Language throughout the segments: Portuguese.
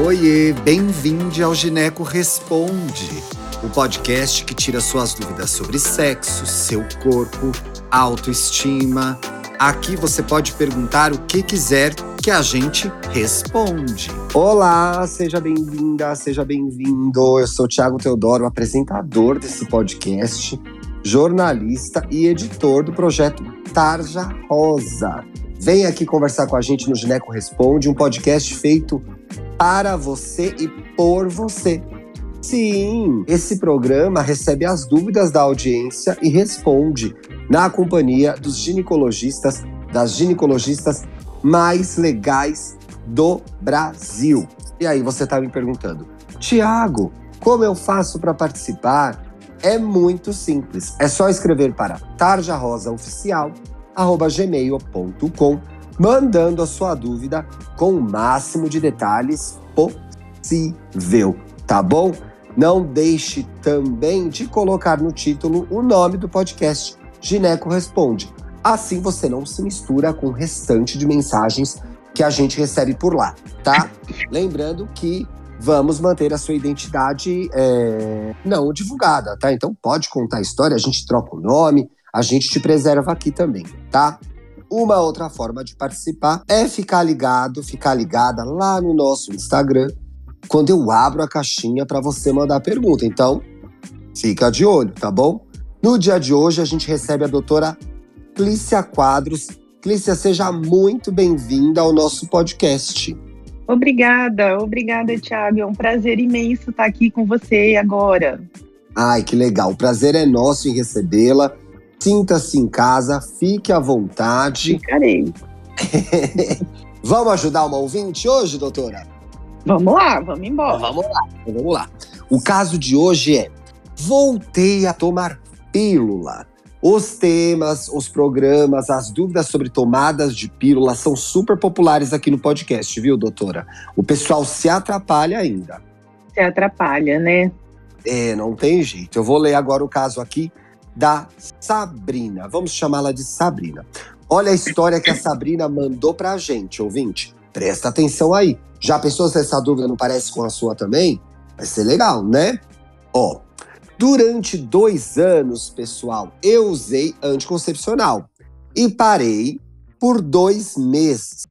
Oiê, bem-vindo ao Gineco Responde, o podcast que tira suas dúvidas sobre sexo, seu corpo, autoestima. Aqui você pode perguntar o que quiser que a gente responde. Olá, seja bem-vinda, seja bem-vindo. Eu sou Thiago Teodoro, apresentador desse podcast, jornalista e editor do projeto Tarja Rosa. Vem aqui conversar com a gente no Gineco Responde, um podcast feito para você e por você. Sim, esse programa recebe as dúvidas da audiência e responde na companhia dos ginecologistas, das ginecologistas mais legais do Brasil. E aí você está me perguntando, Tiago, como eu faço para participar? É muito simples. É só escrever para tarjarosaoficial@gmail.com mandando a sua dúvida com o máximo de detalhes possível, tá bom? Não deixe também de colocar no título o nome do podcast Gineco Responde. Assim você não se mistura com o restante de mensagens que a gente recebe por lá, tá? Lembrando que vamos manter a sua identidade é, não divulgada, tá? Então pode contar a história, a gente troca o nome, a gente te preserva aqui também, tá? Uma outra forma de participar é ficar ligado, ficar ligada lá no nosso Instagram, quando eu abro a caixinha para você mandar pergunta. Então, fica de olho, tá bom? No dia de hoje, a gente recebe a doutora Clícia Quadros. Clícia, seja muito bem-vinda ao nosso podcast. Obrigada, obrigada, Thiago. É um prazer imenso estar aqui com você agora. Ai, que legal. O prazer é nosso em recebê-la. Sinta-se em casa, fique à vontade. Ficarei. vamos ajudar uma ouvinte hoje, doutora? Vamos lá, vamos embora. Vamos lá, vamos lá. O caso de hoje é: voltei a tomar pílula. Os temas, os programas, as dúvidas sobre tomadas de pílula são super populares aqui no podcast, viu, doutora? O pessoal se atrapalha ainda. Se atrapalha, né? É, não tem jeito. Eu vou ler agora o caso aqui da Sabrina. Vamos chamá-la de Sabrina. Olha a história que a Sabrina mandou pra gente, ouvinte. Presta atenção aí. Já pensou se essa dúvida não parece com a sua também? Vai ser legal, né? Ó, durante dois anos, pessoal, eu usei anticoncepcional e parei por dois meses.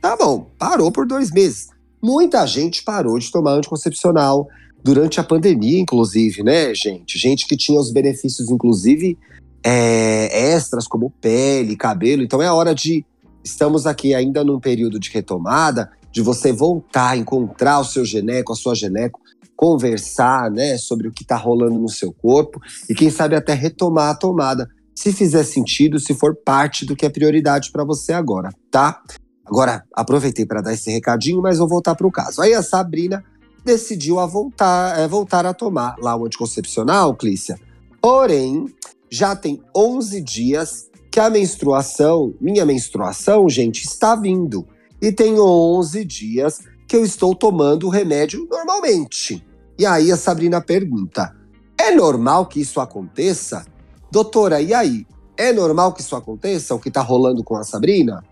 Tá bom, parou por dois meses. Muita gente parou de tomar anticoncepcional durante a pandemia, inclusive, né, gente? Gente que tinha os benefícios, inclusive, é, extras, como pele, cabelo. Então é hora de. Estamos aqui ainda num período de retomada, de você voltar encontrar o seu geneco, a sua geneco, conversar, né, sobre o que está rolando no seu corpo e quem sabe até retomar a tomada, se fizer sentido, se for parte do que é prioridade para você agora, tá? Agora, aproveitei para dar esse recadinho, mas vou voltar para o caso. Aí a Sabrina decidiu a voltar, é, voltar a tomar lá o anticoncepcional, Clícia. Porém, já tem 11 dias que a menstruação, minha menstruação, gente, está vindo. E tem 11 dias que eu estou tomando o remédio normalmente. E aí a Sabrina pergunta: é normal que isso aconteça? Doutora, e aí? É normal que isso aconteça, o que está rolando com a Sabrina?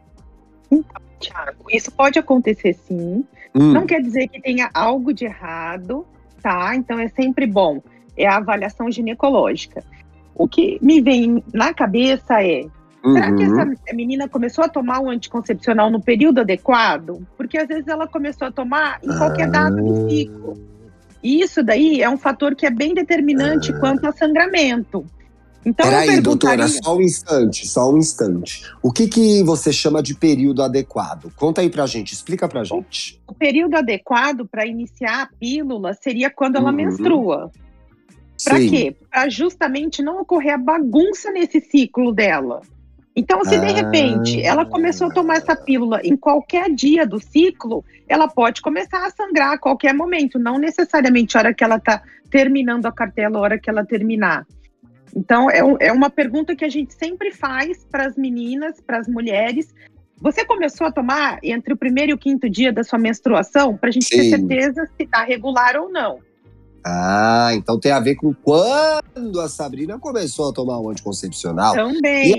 Então, Tiago, isso pode acontecer sim. Hum. Não quer dizer que tenha algo de errado, tá? Então é sempre bom. É a avaliação ginecológica. O que me vem na cabeça é: uhum. será que essa uhum. menina começou a tomar o um anticoncepcional no período adequado? Porque às vezes ela começou a tomar em qualquer data do ciclo. E isso daí é um fator que é bem determinante ah. quanto a sangramento. Então, Peraí, doutora, só um instante, só um instante. O que, que você chama de período adequado? Conta aí pra gente, explica pra gente. O período adequado para iniciar a pílula seria quando ela uhum. menstrua. Para quê? Para justamente não ocorrer a bagunça nesse ciclo dela. Então, se de ah. repente ela começou a tomar essa pílula em qualquer dia do ciclo, ela pode começar a sangrar a qualquer momento, não necessariamente a hora que ela está terminando a cartela, a hora que ela terminar. Então, é, é uma pergunta que a gente sempre faz para as meninas, para as mulheres. Você começou a tomar entre o primeiro e o quinto dia da sua menstruação para a gente Sim. ter certeza se está regular ou não. Ah, então tem a ver com quando a Sabrina começou a tomar o anticoncepcional. Também.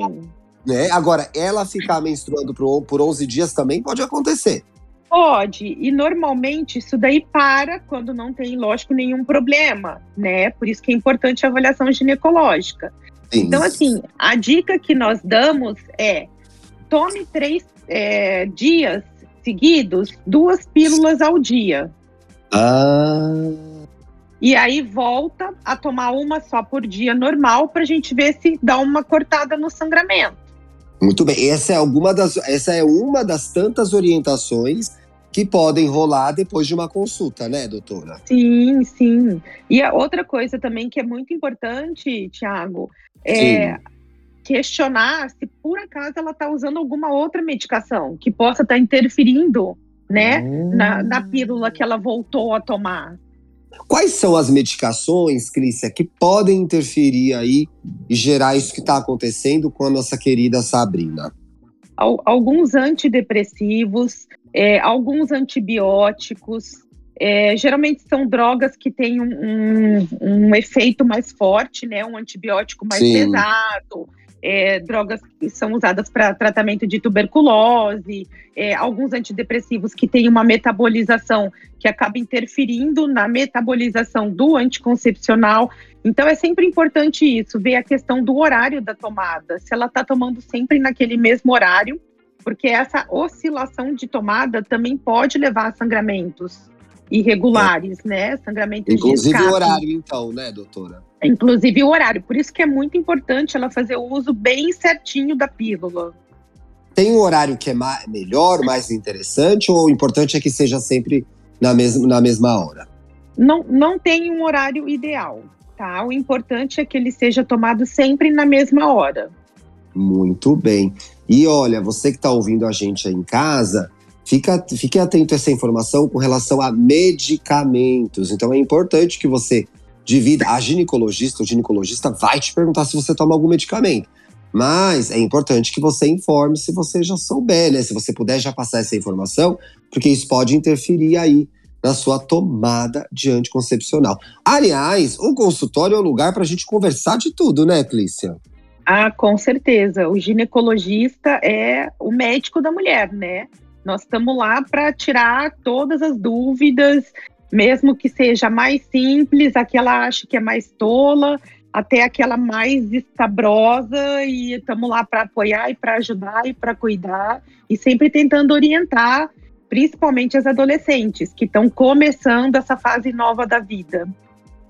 né, agora, ela ficar menstruando por, por 11 dias também pode acontecer. Pode, e normalmente isso daí para quando não tem, lógico, nenhum problema, né? Por isso que é importante a avaliação ginecológica. Sim. Então, assim, a dica que nós damos é tome três é, dias seguidos, duas pílulas ao dia. Ah. E aí volta a tomar uma só por dia normal para a gente ver se dá uma cortada no sangramento. Muito bem. Essa é alguma das, essa é uma das tantas orientações que podem rolar depois de uma consulta, né, doutora? Sim, sim. E a outra coisa também que é muito importante, Tiago, é sim. questionar se por acaso ela está usando alguma outra medicação que possa estar tá interferindo, né, hum. na, na pílula que ela voltou a tomar. Quais são as medicações, Clícia, que podem interferir aí e gerar isso que está acontecendo com a nossa querida Sabrina? Alguns antidepressivos, é, alguns antibióticos. É, geralmente são drogas que têm um, um, um, efeito mais forte, né? Um antibiótico mais Sim. pesado. É, drogas que são usadas para tratamento de tuberculose, é, alguns antidepressivos que têm uma metabolização que acaba interferindo na metabolização do anticoncepcional. Então é sempre importante isso, ver a questão do horário da tomada, se ela está tomando sempre naquele mesmo horário, porque essa oscilação de tomada também pode levar a sangramentos irregulares, é. né? Sangramentos Inclusive o horário, então, né, doutora? Inclusive o horário. Por isso que é muito importante ela fazer o uso bem certinho da pílula. Tem um horário que é mais, melhor, mais interessante, ou o importante é que seja sempre na mesma, na mesma hora? Não, não tem um horário ideal, tá? O importante é que ele seja tomado sempre na mesma hora. Muito bem. E olha, você que está ouvindo a gente aí em casa, fica, fique atento a essa informação com relação a medicamentos. Então é importante que você divida. A ginecologista, o ginecologista vai te perguntar se você toma algum medicamento. Mas é importante que você informe se você já souber, né? Se você puder já passar essa informação, porque isso pode interferir aí na sua tomada de anticoncepcional. Aliás, o consultório é o lugar para a gente conversar de tudo, né, Clícia? Ah, com certeza. O ginecologista é o médico da mulher, né? Nós estamos lá para tirar todas as dúvidas, mesmo que seja mais simples, aquela acha que é mais tola, até aquela mais escabrosa, e estamos lá para apoiar e para ajudar e para cuidar, e sempre tentando orientar, principalmente as adolescentes que estão começando essa fase nova da vida.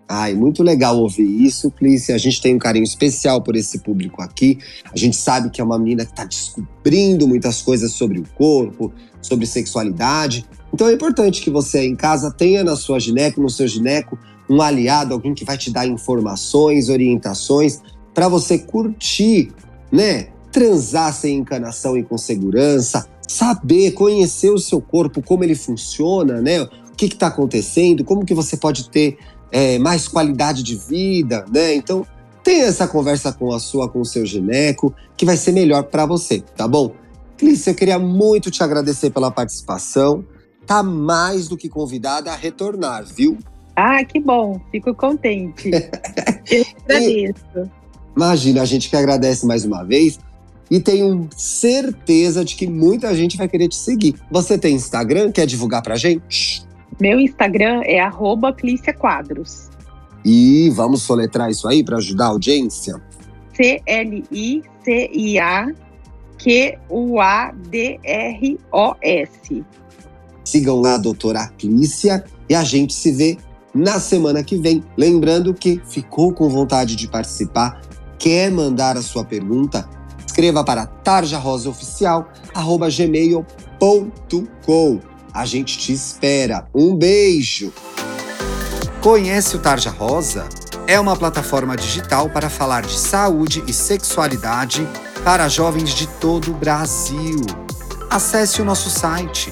Ai, muito legal ouvir isso, Clícia. A gente tem um carinho especial por esse público aqui. A gente sabe que é uma menina que está descobrindo muitas coisas sobre o corpo, sobre sexualidade. Então é importante que você em casa tenha na sua gineco, no seu gineco, um aliado, alguém que vai te dar informações, orientações para você curtir, né? Transar sem encanação e com segurança, saber, conhecer o seu corpo, como ele funciona, né? O que está acontecendo, como que você pode ter é, mais qualidade de vida, né? Então, tenha essa conversa com a sua, com o seu gineco, que vai ser melhor para você, tá bom? Clícia, eu queria muito te agradecer pela participação. Tá mais do que convidada a retornar, viu? Ah, que bom, fico contente. eu agradeço. Imagina, a gente que agradece mais uma vez e tenho certeza de que muita gente vai querer te seguir. Você tem Instagram? Quer divulgar pra gente? Meu Instagram é @cliciaquadros. E vamos soletrar isso aí para ajudar a audiência? C-L-I-C-I-A-Q-U-A-D-R-O-S. Sigam lá a doutora Clícia e a gente se vê na semana que vem. Lembrando que ficou com vontade de participar, quer mandar a sua pergunta, escreva para tarjarosaoficial.gmail.com. A gente te espera. Um beijo! Conhece o Tarja Rosa? É uma plataforma digital para falar de saúde e sexualidade para jovens de todo o Brasil. Acesse o nosso site